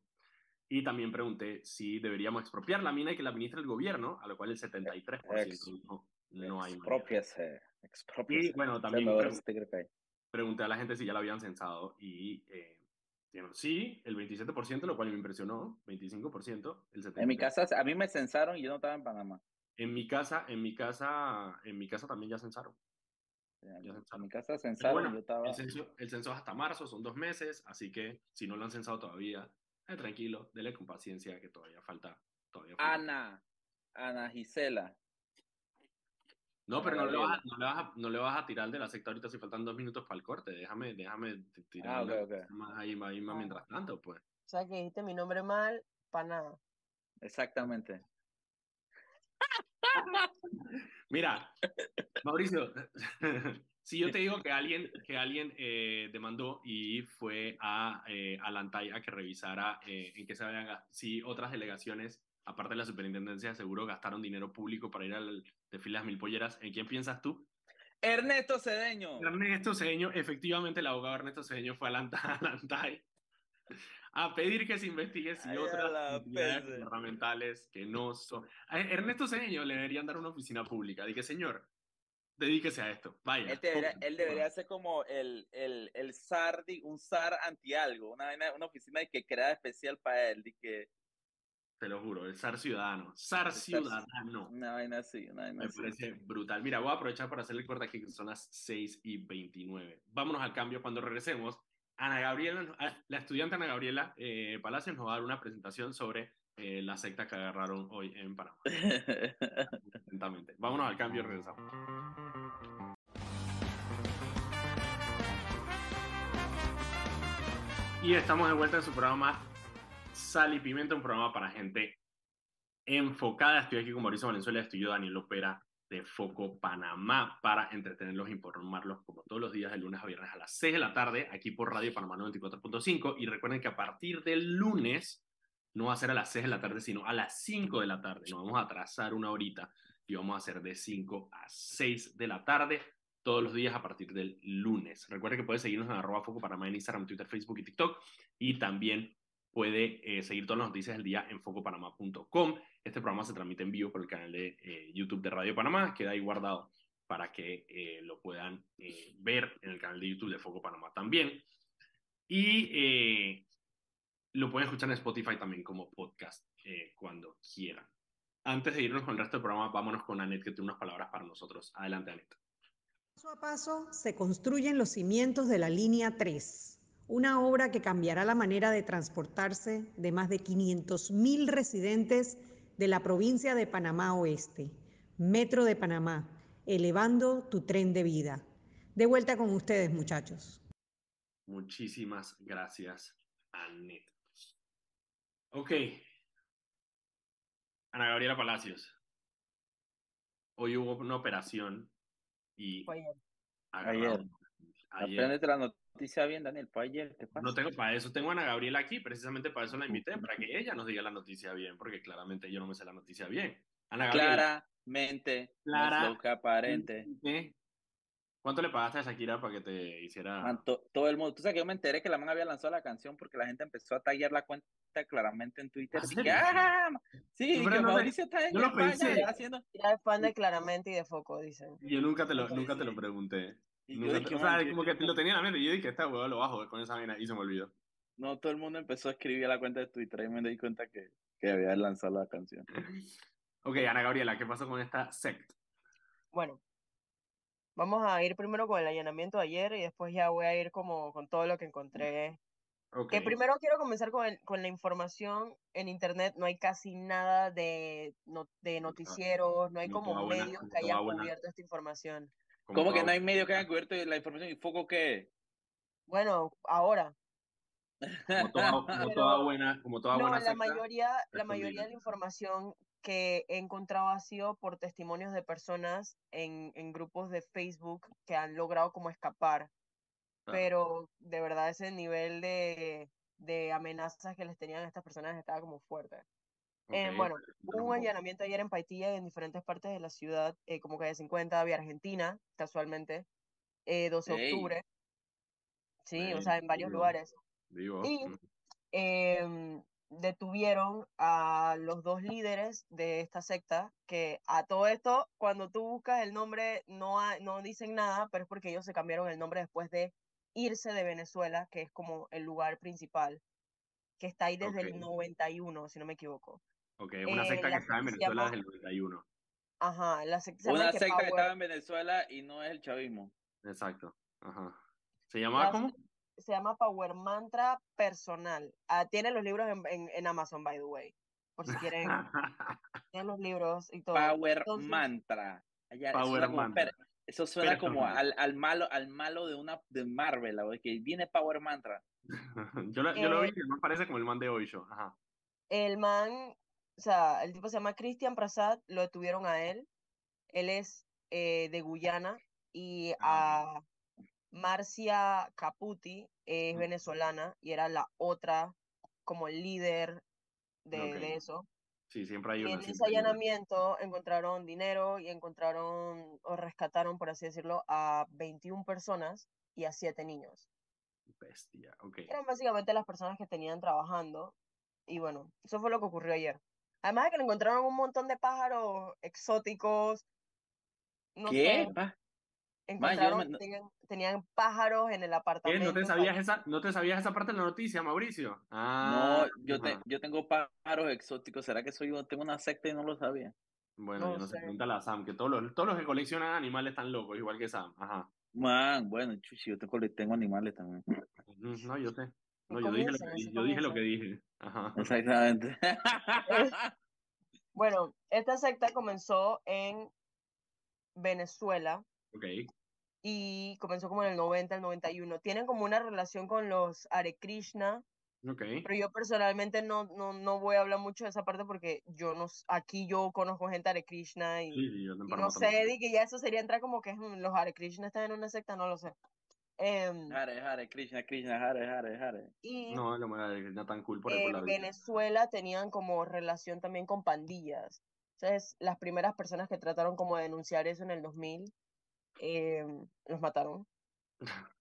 Y también pregunté si deberíamos expropiar la mina y que la administre el gobierno, a lo cual el 73% dijo no hay expropiase, Y bueno, también pregunté, a la gente si ya la habían censado y eh, Sí, el 27%, lo cual me impresionó, 25%, el 70%. En mi casa, a mí me censaron y yo no estaba en Panamá. En mi casa, en mi casa, en mi casa también ya censaron. En mi casa censaron, yo estaba... El censo, el censo es hasta marzo, son dos meses, así que si no lo han censado todavía, eh, tranquilo, dele con paciencia que todavía falta. Todavía Ana, Ana Gisela, no, pero no le, vas a, no, le vas a, no le vas a tirar de la secta ahorita si faltan dos minutos para el corte. Déjame, déjame tirar ah, más ahí, ahí más mientras tanto, pues. O sea, que dijiste mi nombre mal, para nada. Exactamente. *laughs* Mira, Mauricio, *laughs* si yo te digo *laughs* que alguien, que alguien eh, demandó y fue a, eh, a Lantay a que revisara eh, en qué se habían, si otras delegaciones aparte de la superintendencia, seguro gastaron dinero público para ir al desfile de las mil polleras. ¿En quién piensas tú? Ernesto Cedeño. Ernesto Cedeño, efectivamente el abogado Ernesto Cedeño fue a Lantay *laughs* a pedir que se investigue si otras entidades gubernamentales que no son... A Ernesto Cedeño le deberían dar una oficina pública. Dije, señor, dedíquese a esto. Vaya. Él debería, ser como el, el, el SAR, un SAR anti algo, una, una oficina que crea especial para él. que te lo juro, el SAR ciudadano. SAR ciudadano. Una vaina así, una vaina Me parece brutal. Mira, voy a aprovechar para hacerle corte aquí que son las 6 y 29. Vámonos al cambio. Cuando regresemos, Ana Gabriela, ah, la estudiante Ana Gabriela eh, Palacios nos va a dar una presentación sobre eh, la secta que agarraron hoy en Panamá. *laughs* Vámonos al cambio y regresamos. Y estamos de vuelta en su programa Sal y un programa para gente enfocada. Estoy aquí con Mauricio Valenzuela, estoy yo, Daniel Opera, de Foco Panamá, para entretenerlos e informarlos como todos los días, de lunes a viernes a las 6 de la tarde, aquí por Radio Panamá 94.5. Y recuerden que a partir del lunes no va a ser a las 6 de la tarde, sino a las 5 de la tarde. Nos vamos a atrasar una horita y vamos a hacer de 5 a 6 de la tarde todos los días a partir del lunes. Recuerden que pueden seguirnos en arroba Foco Panamá en Instagram, Twitter, Facebook y TikTok. Y también puede eh, seguir todas las noticias del día en focopanamá.com. Este programa se transmite en vivo por el canal de eh, YouTube de Radio Panamá, queda ahí guardado para que eh, lo puedan ver en el canal de YouTube de Foco Panamá también. Y lo pueden escuchar en Spotify también como podcast cuando quieran. Antes de irnos con el resto del programa, vámonos con Anet, que tiene unas palabras para nosotros. Adelante, Anet. Paso a paso se construyen los cimientos de la línea 3 una obra que cambiará la manera de transportarse de más de 500.000 residentes de la provincia de Panamá Oeste. Metro de Panamá, elevando tu tren de vida. De vuelta con ustedes, muchachos. Muchísimas gracias, Annette. Ok. Ana Gabriela Palacios. Hoy hubo una operación y Fue ayer. agarraron- ayer. Apréndete la noticia bien, Daniel. Fue ayer, ¿qué pasa? No tengo, para eso tengo a Ana Gabriela aquí, precisamente para eso la invité, para que ella nos diga la noticia bien, porque claramente yo no me sé la noticia bien. Ana Gabriela, Claramente, Clara- lo que aparente. ¿cuánto le pagaste a Shakira para que te hiciera? Man, to- todo el mundo. Tú sabes que yo me enteré que la man había lanzado la canción porque la gente empezó a tallar la cuenta claramente en Twitter. ¿Ah, y que, "Ah, sí, Pero que no te- Mauricio está en yo España haciendo. Era fan de Claramente y de Foco, dicen. Yo nunca te lo, No, nunca te lo pregunté. Y yo dije, o sea, ¿qué- como que lo tenía en la mente. y Yo dije, esta huevo lo bajo con esa vaina y se me olvidó. No, todo el mundo empezó a escribir a la cuenta de Twitter y me di cuenta que, que había lanzado la canción. *laughs* Ok, Ana Gabriela, ¿qué pasó con esta sect? Bueno, vamos a ir primero con el allanamiento de ayer y después ya voy a ir como con todo lo que encontré. Ok, Que primero quiero comenzar con, el- con la información. En internet no hay casi nada de, no- de noticieros, no hay como como buena- medios como que hayan buena- cubierto esta información. Como ¿Cómo que no hay medio que hayan cubierto la información y foco qué? Bueno, ahora. Como toda, *laughs* como Pero- toda buena, como toda No, buena la secta, mayoría, la mayoría de la información que he encontrado ha sido por testimonios de personas en, en grupos de Facebook que han logrado como escapar. Pero de verdad ese nivel de, de amenazas que les tenían a estas personas estaba como fuerte. Eh, Ok, bueno, hubo un allanamiento ayer en Paitilla y en diferentes partes de la ciudad, eh, como que de 50, vía Argentina, casualmente, eh, 12 de octubre. Sí, o Ey, sea, en varios digo. lugares. Digo, Y- mm, em, detuvieron a los dos líderes de esta secta, que a todo esto, cuando tú buscas el nombre, no, ha- no dicen nada, pero es porque ellos se cambiaron el nombre después de irse de Venezuela, que es como el lugar principal, que está ahí desde Ok. el 91, si no me equivoco. Ok, una eh, secta que estaba en Venezuela llama- desde el 91. Ajá, la secta Una que secta que estaba en Venezuela y no es el chavismo. Exacto. Ajá. ¿Se llamaba la- cómo? se llama Power Mantra Personal. Ah, tiene los libros en, en, en Amazon, by the way, por si quieren, *laughs* tiene los libros y todo. Power Entonces- Mantra. Allá, eso Power suena como- Mantra. espera, Eso suena como al, al malo, al malo de una de Marvel, ¿no? que viene Power Mantra. *laughs* yo, lo- yo lo vi Eh, y me parece como el man de hoy. Ajá. El man, o sea, el tipo se llama Christian Prasad, lo detuvieron a él. Él es eh, de Guyana y Ah. a Marcia Caputi es Mm. venezolana y era la otra como el líder de, eso. Sí, siempre hay Y una. en ese siempre hay una. allanamiento encontraron dinero y encontraron o rescataron, por así decirlo, a 21 personas y a 7 niños. Bestia, ok. Eran básicamente las personas que tenían trabajando. Y bueno, eso fue lo que ocurrió ayer. Además de que le encontraron un montón de pájaros exóticos. No ¿Qué? sé, Pa- encontraron, tenían, tenían pájaros en el ¿Qué? apartamento. ¿No te o sea, sabías esa, no te sabías esa parte de la noticia, Mauricio? Ah, No, yo, te, yo tengo pájaros exóticos. ¿Será que soy yo? Tengo una secta y no lo sabía. Bueno, No yo no sé, pregúntale a Sam, que todos los, todos los que coleccionan animales están locos, igual que Sam. Ajá. Man, bueno, chuchi, yo tengo, tengo animales también. Ujú, No, yo sé. *laughs* No, yo dije lo yo dije lo que dije. Ajá. Exactamente. *laughs* Bueno, esta secta comenzó en Venezuela Ok. y comenzó como en el 90, el 91. Tienen como una relación con los Hare Krishna, Ok. pero yo personalmente no, no, no voy a hablar mucho de esa parte porque yo no, aquí yo conozco gente Hare Krishna y, Sí, no sé, di que ya eso sería entrar como que mm, los Hare Krishna están en una secta, no lo sé. Em, Hare, Hare, Krishna, Krishna, Hare, Hare, Hare. y No, lo no tan cool por ahí por en la vida. Venezuela tenían como relación también con pandillas. Entonces, las primeras personas que trataron como de denunciar eso en el 2000, em, los mataron. *laughs*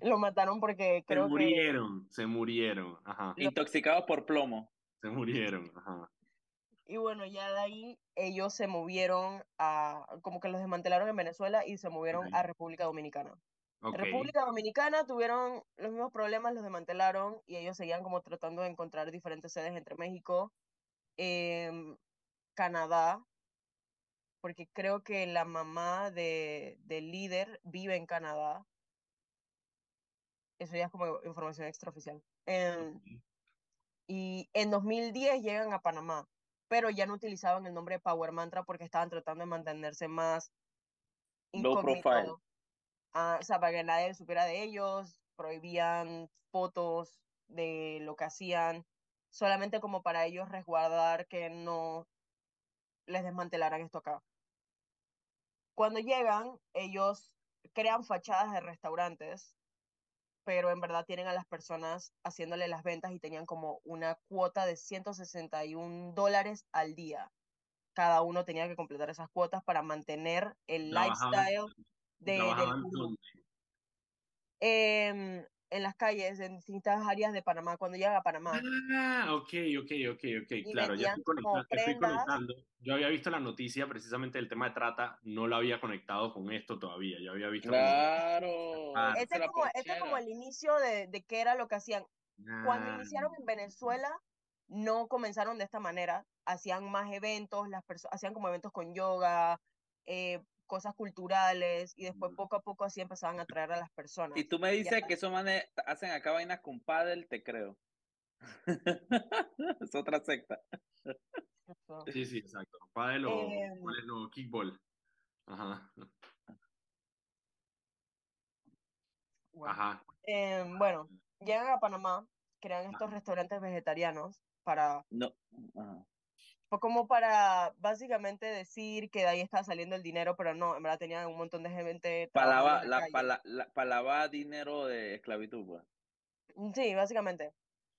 Los mataron porque Se creo que... murieron, se murieron. Ajá. Intoxicados por plomo. Se murieron. Ajá. Y bueno, ya de ahí ellos se movieron a... como que los desmantelaron en Venezuela y se movieron a República Dominicana. República Dominicana tuvieron los mismos problemas, los desmantelaron y ellos seguían como tratando de encontrar diferentes sedes entre México, em, Canadá, porque creo que la mamá de, del líder vive en Canadá. Eso ya es como información extraoficial. Em, y en 2010 llegan a Panamá, pero ya no utilizaban el nombre de Power Mantra porque estaban tratando de mantenerse más Low profile. Ah, o sea, para que nadie supiera de ellos, prohibían fotos de lo que hacían, solamente como para ellos resguardar que no les desmantelaran esto acá. Cuando llegan, ellos crean fachadas de restaurantes, pero en verdad tienen a las personas haciéndole las ventas y tenían como una cuota de 161 dólares al día. Cada uno tenía que completar esas cuotas para mantener el lifestyle de, del em, en las calles, en distintas áreas de Panamá, cuando llega a Panamá. Ah, ok, ok, ok, ok, claro, ya estoy, conectando. Yo había visto la noticia precisamente del tema de trata, no lo había conectado con esto todavía, yo había visto... Claro. Ah. Este, es como, este como el inicio de, de qué era lo que hacían. Cuando ah. iniciaron en Venezuela, no comenzaron de esta manera, hacían más eventos, las hacían como eventos con yoga, eh, cosas culturales y después poco a poco así empezaban a atraer a las personas. Y tú me dices que esos manes hacen acá vainas con paddle, te creo. *laughs* es otra secta. Sí, sí, exacto. Paddle o em, kickball. Ajá. Bueno, Ajá. Em, bueno, llegan a Panamá, crean estos restaurantes vegetarianos para no. Fue como para básicamente decir que de ahí estaba saliendo el dinero, pero no, en verdad tenían un montón de gente. Palaba, la, la, dinero de esclavitud, pues. Mm, sí, básicamente.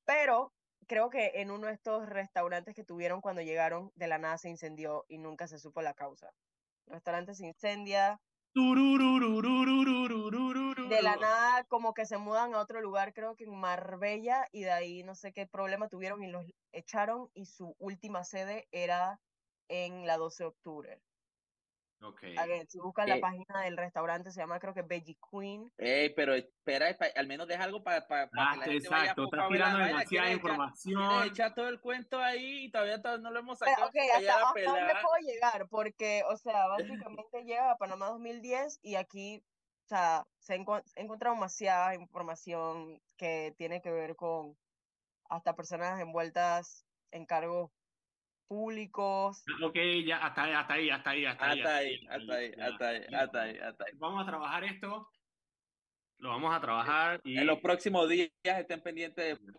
Pero creo que en uno de estos restaurantes que tuvieron cuando llegaron, de la nada se incendió y nunca se supo la causa. El restaurante se incendia, de la nada como que se mudan a otro lugar, creo que en Marbella, y de ahí no sé qué problema tuvieron y los echaron y su última sede era en la 12 de octubre. Okay. si buscan la página del restaurante, se llama creo que Veggie Queen. Ey, pero espera, al menos deja algo para, para, ah, que la exacto, está tirando demasiada información. Echar, todo el cuento ahí y todavía, no lo hemos sacado. ok, hasta, hasta dónde puedo llegar, porque, o sea, *laughs* básicamente llega a Panamá 2010 y aquí, o sea, se ha encontrado demasiada información que tiene que ver con hasta personas envueltas en cargos públicos. Ok, ya, hasta, ahí, hasta ahí, hasta ahí. Hasta ahí, hasta ahí, hasta ahí, hasta ahí, Vamos a trabajar esto, lo vamos a trabajar. Y... En los próximos días estén pendientes de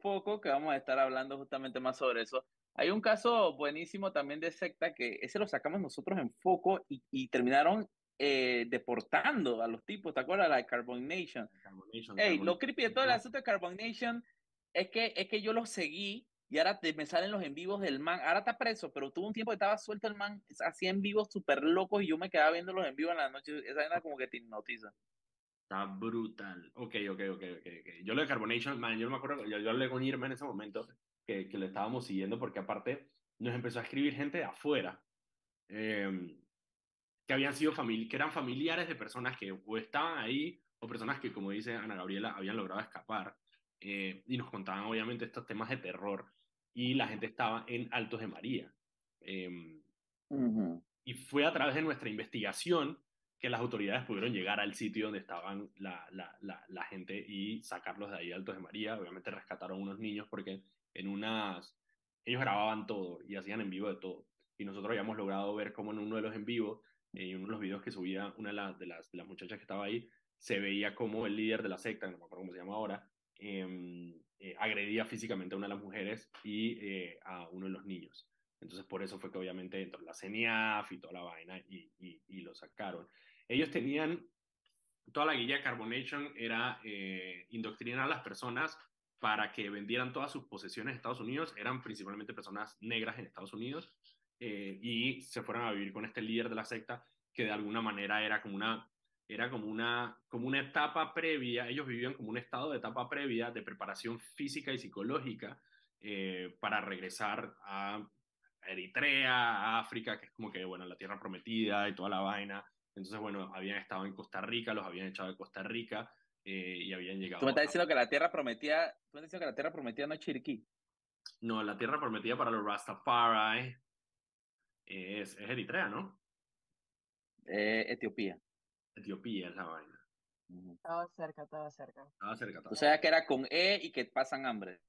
Foco, que vamos a estar hablando justamente más sobre eso. Hay un caso buenísimo también de secta que ese lo sacamos nosotros en Foco y, y terminaron eh, deportando a los tipos, ¿te acuerdas? La de Carbon Nation. Hey, lo creepy de todo el asunto de Carbon Nation es que, es que yo lo seguí y ahora te, me salen los en vivos del man. Ahora está preso, pero tuvo un tiempo que estaba suelto el man, hacía en vivos súper locos y yo me quedaba viendo los en vivos en la noche. Esa era como que te hipnotiza. Está brutal. Ok, ok, ok, ok. okay. Yo lo de Carbonation, man, yo me acuerdo, yo, yo hablé con Irma en ese momento, que, que le estábamos siguiendo, porque aparte nos empezó a escribir gente de afuera, em, que habían sido que eran familiares de personas que o estaban ahí, o personas que, como dice Ana Gabriela, habían logrado escapar. Eh, y nos contaban obviamente estos temas de terror y la gente estaba en Altos de María. Em, y fue a través de nuestra investigación que las autoridades pudieron llegar al sitio donde estaban la, la, la, gente y sacarlos de ahí Altos de María. Obviamente rescataron unos niños porque en unas... Ellos grababan todo y hacían en vivo de todo. Y nosotros habíamos logrado ver cómo en uno de los en vivo, en uno de los videos que subía una de, las, de las, muchachas que estaba ahí, se veía como el líder de la secta, no me acuerdo cómo se llama ahora, Em, eh, agredía físicamente a una de las mujeres y eh, a uno de los niños. Entonces por eso fue que obviamente entró la CENIAF y toda la vaina y, y, lo sacaron. Ellos tenían, toda la guía Carbonation era eh, indoctrinar a las personas para que vendieran todas sus posesiones en Estados Unidos, eran principalmente personas negras en Estados Unidos, y se fueran a vivir con este líder de la secta que de alguna manera era como una era como una, como una etapa previa, ellos vivían como un estado de etapa previa de preparación física y psicológica eh, para regresar a Eritrea, a África, que es como que, bueno, la tierra prometida y toda la vaina. Entonces, bueno, habían estado en Costa Rica, los habían echado de Costa Rica eh, y habían llegado. Tú me estás diciendo que la tierra prometida, tú me estás diciendo que la tierra prometida no es Chiriquí. No, la tierra prometida para los Rastafari es, es Eritrea, ¿no? Eh, Etiopía. Etiopía es la vaina. Estaba cerca, estaba cerca. Estaba cerca. o sea que era con E y que pasan hambre.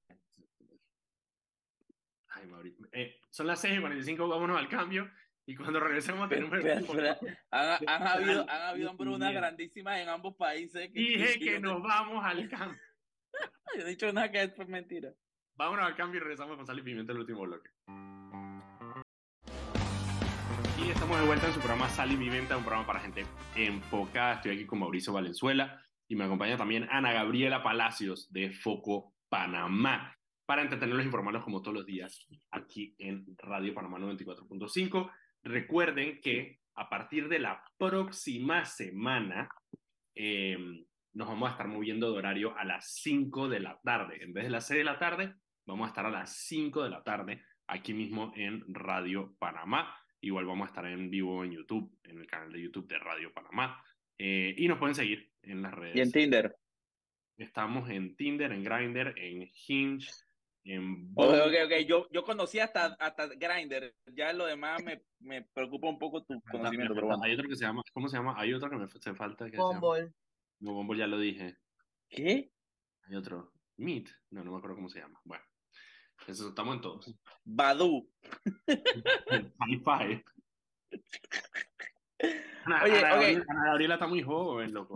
Ay, Mauricio. Eh, son las 6 y 45, vámonos al cambio. Y cuando regresemos tenemos han, han, habido, han habido hambrunas grandísimas en ambos países. Que Dije que nos vamos al cambio. *laughs* Yo he dicho nada que es mentira. Vámonos al cambio y regresamos con Sal y Pimienta el último bloque. Estamos de vuelta en su programa Sal y Mi Venta, un programa para gente enfocada. Estoy aquí con Mauricio Valenzuela y me acompaña también Ana Gabriela Palacios de Foco Panamá para entretenerlos informarlos como todos los días aquí en Radio Panamá 94.5. Recuerden que a partir de la próxima semana eh, nos vamos a estar moviendo de horario a las 5 de la tarde. En vez de las 6 de la tarde, vamos a estar a las 5 de la tarde aquí mismo en Radio Panamá. Igual vamos a estar en vivo en YouTube, en el canal de YouTube de Radio Panamá. Eh, y nos pueden seguir en las redes. Y en Tinder. Estamos en Tinder, en Grindr, en Hinge, en... Ok, ok, ok. Yo, yo conocí hasta, hasta Grindr. Ya lo demás me, me preocupa un poco tu conocimiento, pero bueno. Hay otro que se llama... ¿Cómo se llama? Hay otro que me hace falta que Bumble. se llama... No, Bumble ya lo dije. ¿Qué? Hay otro. Meet. No, no me acuerdo cómo se llama. Bueno. Eso estamos en todos. Badu. Hi-Fi. Ana, Oye, Ana. Gabriela, Ana Gabriela está muy joven, loco.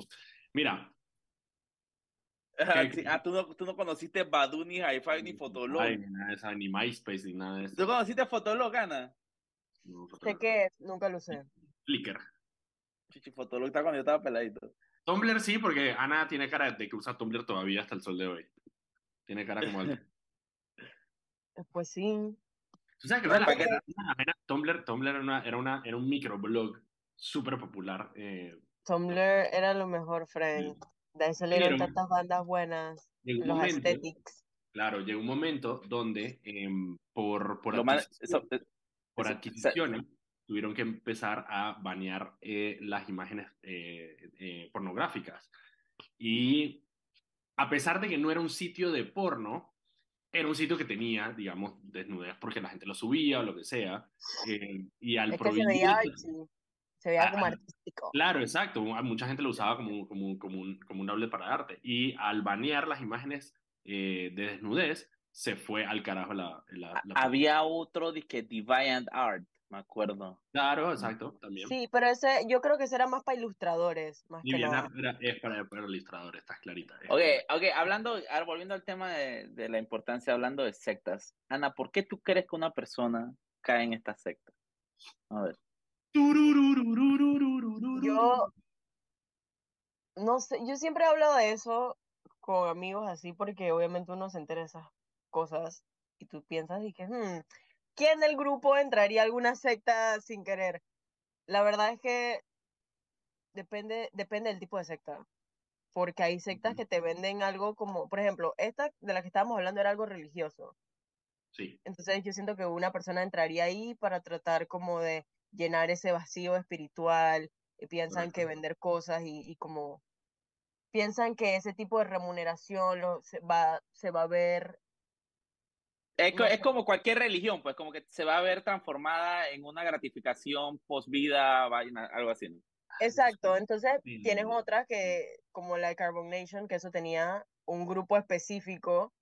Mira. Ah, ah, tú, no, tú no conociste Badu, ni Hi-Fi, ni Fotolog. Ay, ni nada de esa, ni MySpace, ni nada de eso. ¿Tú conociste Fotolog, Ana? No, qué es, nunca lo sé. Flickr. Chichi, Fotolog está cuando yo estaba peladito. Tumblr sí, porque Ana tiene cara de que usa Tumblr todavía hasta el sol de hoy. Tiene cara como. *laughs* Pues sí. ¿Tú sabes que vaina- Tumblr, Tumblr era, una, era, una, era un microblog súper popular. eh, Tumblr era lo mejor, friend. De ahí salieron Pero- tantas bandas buenas. Los momento, aesthetics. claro, llegó un momento donde em, por, por, Lo más- adquisición- eso- por eso- adquisiciones tuvieron que empezar a banear eh, las imágenes eh, eh, pornográficas. Y a pesar de que no era un sitio de porno, era un sitio que tenía, digamos, desnudez porque la gente lo subía o lo que sea. eh, y al Es que se prohibir veía. Se veía como Ah, artístico. Claro, exacto. A Mucha gente lo usaba como, un- como, un- como, un, como un para arte. Y al banear las imágenes eh, de desnudez, se fue al carajo la... la, la- Había otro de que Deviant Art, me acuerdo. Claro, exacto, también. Sí, pero ese, yo creo que ese era más para ilustradores, más Y que bien, nada. era- es para, para ilustradores, estás clarita. es Ok, ok, hablando, ahora volviendo al tema de, de la importancia, hablando de sectas. Ana, ¿por qué tú crees que una persona cae en esta secta? A ver. Yo no sé, yo siempre he hablado de eso con amigos así porque obviamente uno se entera de esas cosas y tú piensas y que, "Hmm, ¿quién del grupo entraría a alguna secta sin querer? La verdad es que depende, depende del tipo de secta, porque hay sectas que te venden algo como, por ejemplo, esta de la que estábamos hablando era algo religioso. Sí, Entonces yo siento que una persona entraría ahí para tratar como de llenar ese vacío espiritual y piensan que vender cosas y, y como piensan que ese tipo de remuneración lo, se va, se va a ver, Es, es como cualquier religión, pues como que se va a ver transformada en una gratificación post vida, vaina, algo así. ¿no? exacto, entonces Sí. tienes otra que como la de Carbon Nation, que eso tenía un grupo específico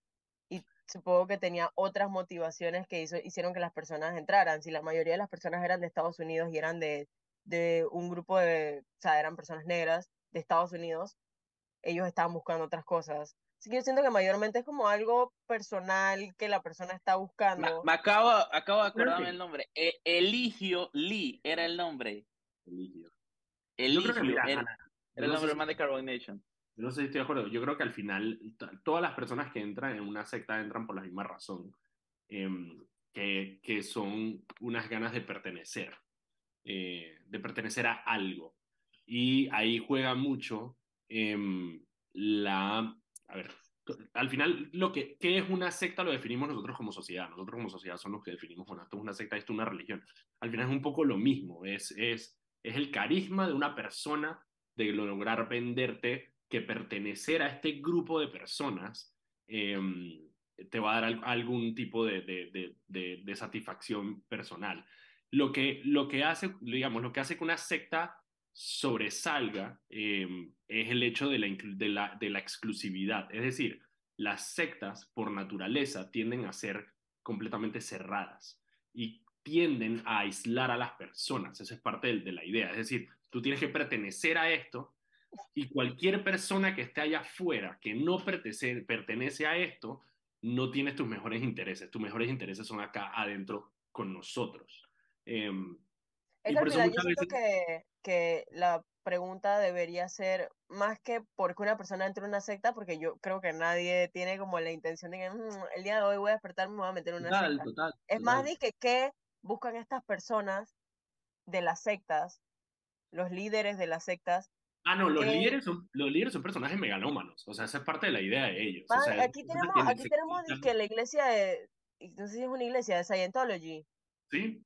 y supongo que tenía otras motivaciones que hizo, hicieron que las personas entraran. Si la mayoría de las personas eran de Estados Unidos y eran de, de un grupo de, o sea, eran personas negras de Estados Unidos, ellos estaban buscando otras cosas. Así que yo siento que mayormente es como algo personal que la persona está buscando. me acabo, acabo de acordarme el nombre. E- Eligio Lee era el nombre. Eligio. Yo Eligio creo que, mira, era, Ana, era yo el no sé nombre si- más de Carbon Nation. Yo no sé si estoy de acuerdo. Yo creo que al final todas las personas que entran en una secta entran por la misma razón, em, que, que son unas ganas de pertenecer, eh, de pertenecer a algo. Y ahí juega mucho em, la... A ver, al final, lo que ¿qué es una secta lo definimos nosotros como sociedad. Nosotros como sociedad somos los que definimos, bueno, esto es una secta, esto es una religión. Al final es un poco lo mismo, es, es, es el carisma de una persona de lograr venderte que pertenecer a este grupo de personas em, te va a dar al- algún tipo de, de- de satisfacción personal. Lo que, lo que hace, digamos, lo que hace que una secta sobresalga em, es el hecho de la, de, la, de la exclusividad. Es decir, las sectas por naturaleza tienden a ser completamente cerradas y tienden a aislar a las personas. Esa es parte de la idea. Es decir, tú tienes que pertenecer a esto y cualquier persona que esté allá afuera que no pertenece, pertenece a esto, no tienes tus mejores intereses. Tus mejores intereses son acá adentro con nosotros. Em, Es Y eso final yo veces, que, que la pregunta debería ser más que por qué una persona entre en una secta, porque yo creo que nadie tiene como la intención de que "Mm, el día de hoy voy a despertarme y me voy a meter en una total, secta. total, Es más de que qué buscan estas personas de las sectas, los líderes de las sectas, Ah, no, los que líderes son, los líderes son personajes megalómanos, o sea, esa es parte de la idea de ellos, o sea, aquí tenemos, que aquí tenemos dizque la iglesia de, no sé si es una iglesia de Scientology. ¿sí?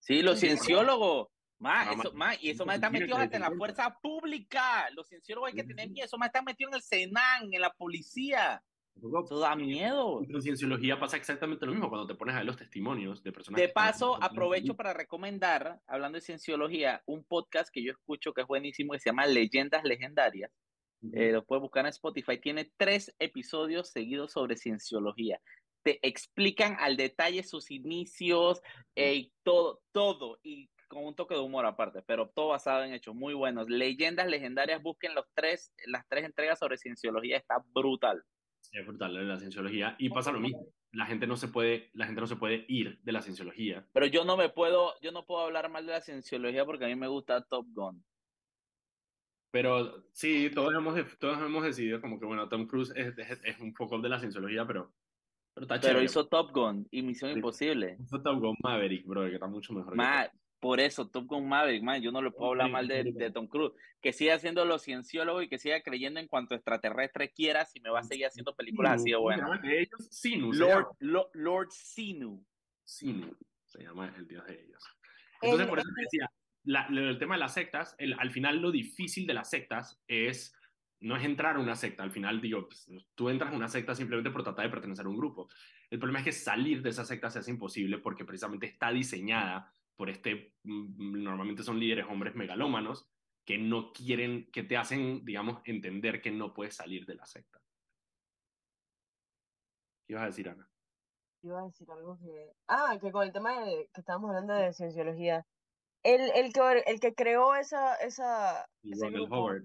Sí, los cienciólogos. Ma, Mamá, eso, ma, y eso más metidos que hasta en la fuerza pública. Los cienciólogos hay que tener miedo. Eso más están metidos en el Senan, en la policía. Eso da miedo. Con cienciología pasa exactamente lo mismo cuando te pones a ver los testimonios de personas De paso, aprovecho para recomendar, hablando de cienciología, un podcast que yo escucho que es buenísimo, que se llama Leyendas Legendarias. Ujú. Eh, lo puedes buscar en Spotify. Tiene tres episodios seguidos sobre cienciología. Te explican al detalle sus inicios, eh, y todo, todo, y con un toque de humor aparte, pero todo basado en hechos muy buenos. Leyendas legendarias, busquen los tres, las tres entregas sobre cienciología, está brutal. Es brutal la cienciología y pasa lo mismo. La gente no se puede, la gente no se puede ir de la cienciología. Pero yo no me puedo, yo no puedo hablar mal de la cienciología porque a mí me gusta Top Gun. Pero sí, todos hemos, todos hemos decidido como que, bueno, Tom Cruise es, es, es un poco de la cienciología, pero, pero está Pero chévere. hizo Top Gun y Misión. Imposible. Hizo Top Gun Maverick, bro, que está mucho mejor. que Ma, por eso, Top Gun Maverick, man, yo no le puedo hablar mal de, de Tom Cruise. Que siga haciendo los cienciólogos y que siga creyendo en cuanto extraterrestre quiera si me va a seguir haciendo películas así de buenas. ¿cómo se llama de ellos? Sinu, Lord, Lord Sinu. Sinu, se llama el dios de ellos. Entonces, El- por eso te decía, la- el tema de las sectas, el- al final lo difícil de las sectas es, no es entrar a una secta, al final digo, pues, tú entras a una secta simplemente por tratar de pertenecer a un grupo. El problema es que salir de esa secta se hace imposible porque precisamente está diseñada por este, mm, normalmente son líderes hombres megalómanos, que no quieren, que te hacen, digamos, entender que no puedes salir de la secta. ¿Qué ibas a decir, Ana? Iba a decir algo que... Ah, que con el tema de, que estábamos hablando de cienciología, el, el, que, el que creó esa, esa, ese grupo, Howard.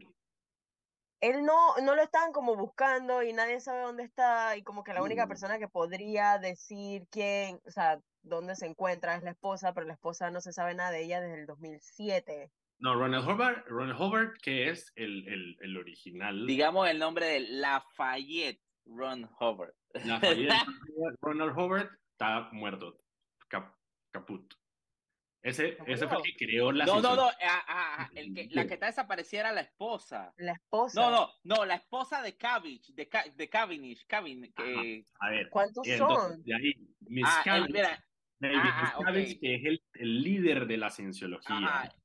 él no, no lo estaban como buscando y nadie sabe dónde está y como que la única Mm. persona que podría decir quién, o sea, dónde se encuentra es la esposa, pero la esposa no se sabe nada de ella desde el 2007. No, Ronald Howard, Ronald Howard, que es el, el, el original. Digamos el nombre de Lafayette Ron Howard. La fallida de Ronald Howard está muerto. Cap, caput. Ese, ese fue el que creó la No, no, no, cienciología. ah, ah, ah, el que, la que está desaparecida era la esposa. La esposa. No, no, no, la esposa de Cabbage, de, de Cavendish, que... A ver. ¿Cuántos entonces, son? de ahí, Miss Ah, el- Cavendish, mira, David ah, que es el, el líder de la cienciología. Ajá.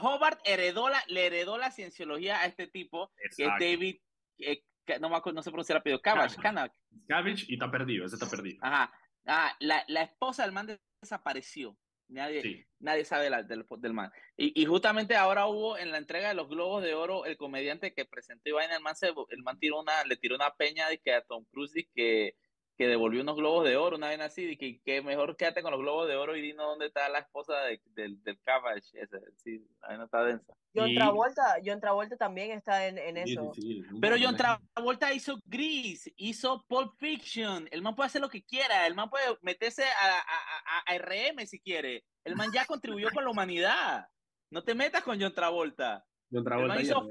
Hobart heredó la, le heredó la cienciología a este tipo, que es. David, eh, que no no sé pronunciar el apellido. Canuck. Cabbage y está perdido, ese está perdido. Ajá. Ah, la, la esposa del man desapareció. Nadie, Sí. nadie sabe la- del, del man. Y, y justamente ahora hubo en la entrega de los Globos de Oro el comediante que presentó vaina, el man, se, el man tiró una, le tiró una peña de que a Tom Cruise de que, que devolvió unos Globos de Oro, una vaina así, de que, que mejor quédate con los Globos de Oro y dinos dónde está la esposa de- del, del Cabbage. Ese, sí, la vaina está densa. John Y- Travolta, John Travolta también está en, en eso. sí, sí, un Pero John Travolta hizo Grease, hizo Pulp Fiction. El man puede hacer lo que quiera. El man puede meterse a, a, a- a RM si quiere. El man ya contribuyó con la humanidad. No te metas con John Travolta. John Travolta man y hizo-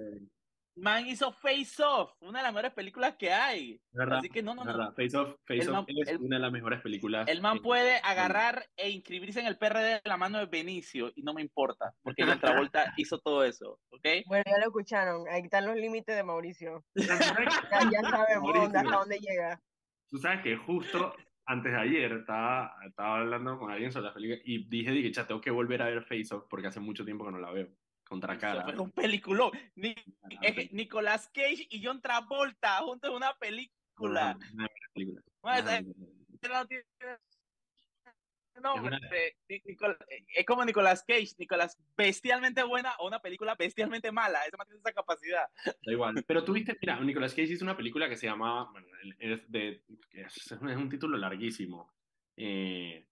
man hizo Face Off, una de las mejores películas que hay. ¿verdad? Así que no, no, no. ¿verdad? Face Off, Face Off man- es el- una de las mejores películas. El man puede agarrar e inscribirse en el PRD de la mano de Benicio y no me importa, porque *laughs* John Travolta hizo todo eso, ¿ok? Bueno, ya lo escucharon. Ahí están los límites de Mauricio. *laughs* Ya, ya sabemos dónde, hasta dónde llega. Tú sabes que justo antes de ayer estaba, estaba hablando con alguien sobre la película y dije, dije, "Cha, tengo que volver a ver Face Off porque hace mucho tiempo que no la veo. Contra Eso cara. fue un peliculón. Ni- eh, Nicolas Cage y John Travolta juntos en una película. No. Es como Nicolas Cage, Nicolas bestialmente buena o una película bestialmente mala. Ese man tiene esa capacidad. Da igual. Pero tú viste, mira, Nicolas Cage hizo una película que se llama, bueno, es de, es, es un título larguísimo. Eh,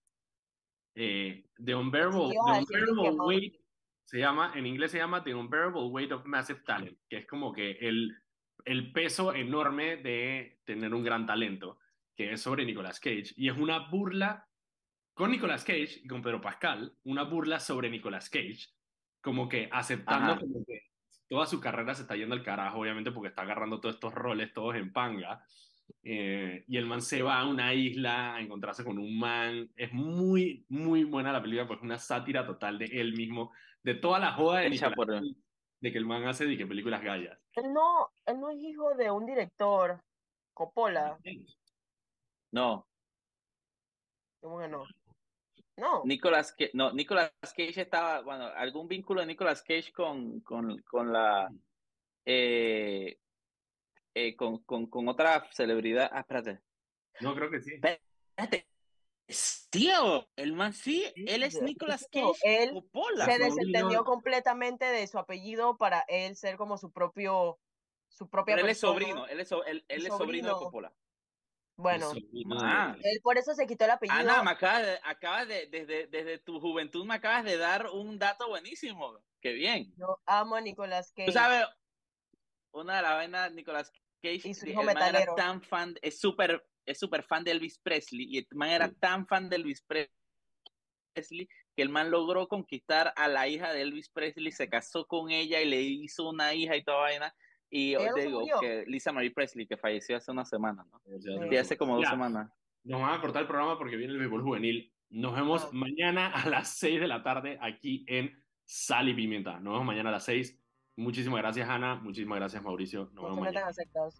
eh, The Unbearable, Sí, The Unbearable. Weight, se llama, en inglés se llama The Unbearable Weight of Massive Talent, que es como que el, el peso enorme de tener un gran talento, que es sobre Nicolas Cage. Y es una burla con Nicolas Cage y con Pedro Pascal, una burla sobre Nicolas Cage, como que aceptando como que toda su carrera se está yendo al carajo, obviamente porque está agarrando todos estos roles todos en panga. Eh, y el man se va a una isla a encontrarse con un man. Es muy, muy buena la película, pues es una sátira total de él mismo, de toda la joda de, por- Cage, de que el man hace de que películas gallas. Él no, él no es hijo de un director, Coppola, No, ¿cómo que no? No, Nicolas Cage, no, Nicolas Cage estaba, bueno, algún vínculo de Nicolas Cage con, con, con la, eh, eh, con, con, con otra celebridad. Ah, espérate. No, creo que sí. Espérate. Tío, el man sí, él es Nicolas Cage él Coppola. se sobrino- desentendió completamente de su apellido para él ser como su propio, su propia Pero él es sobrino, él es, so- él, él es sobrino de sobrino. Coppola. Bueno, sobrino Ah. él por eso se quitó el apellido. Ana, me acabas de, acabas de, desde, desde tu juventud me acabas de dar un dato buenísimo. Qué bien. Yo amo a Nicolas Cage. Tú sabes, una de las vainas, Nicolas Cage, Y su el man era tan fan, es súper es súper fan de Elvis Presley, y el man era Sí. tan fan de Elvis Presley que el man logró conquistar a la hija de Elvis Presley, se casó con ella y le hizo una hija y toda vaina. Y ¿Ella yo no te se digo murió? que Lisa Marie Presley, que falleció hace una semana, ¿no? Sí, hace como dos Ya, semanas. Nos van a cortar el programa porque viene el béisbol juvenil. Nos vemos Ah. mañana a las 6 de la tarde aquí en Sal y Pimienta. Nos vemos mañana a las 6. Muchísimas gracias, Ana. Muchísimas gracias, Mauricio. Nos no vemos se mañana. metan a sectas.